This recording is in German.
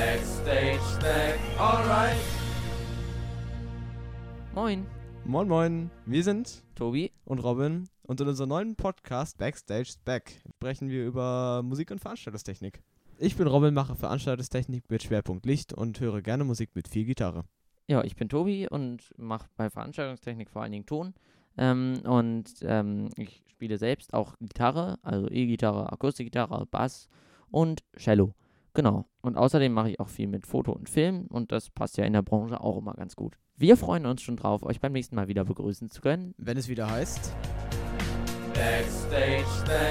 Backstage Snack, alright. Moin, Moin Moin, wir sind Tobi. und Robin und in unserem neuen Podcast Backstage Back sprechen wir über Musik und Veranstaltungstechnik. Ich bin Robin, mache Veranstaltungstechnik mit Schwerpunkt Licht und höre gerne Musik mit viel Gitarre. Ja, ich bin Tobi und mache bei Veranstaltungstechnik vor allen Dingen Ton. Ähm, und ähm, ich spiele selbst auch Gitarre, also E-Gitarre, Akustikgitarre, Bass und Cello. Genau. Und außerdem mache ich auch viel mit Foto und Film und das passt ja in der Branche auch immer ganz gut. Wir freuen uns schon drauf, euch beim nächsten Mal wieder begrüßen zu können. Wenn es wieder heißt, Backstage.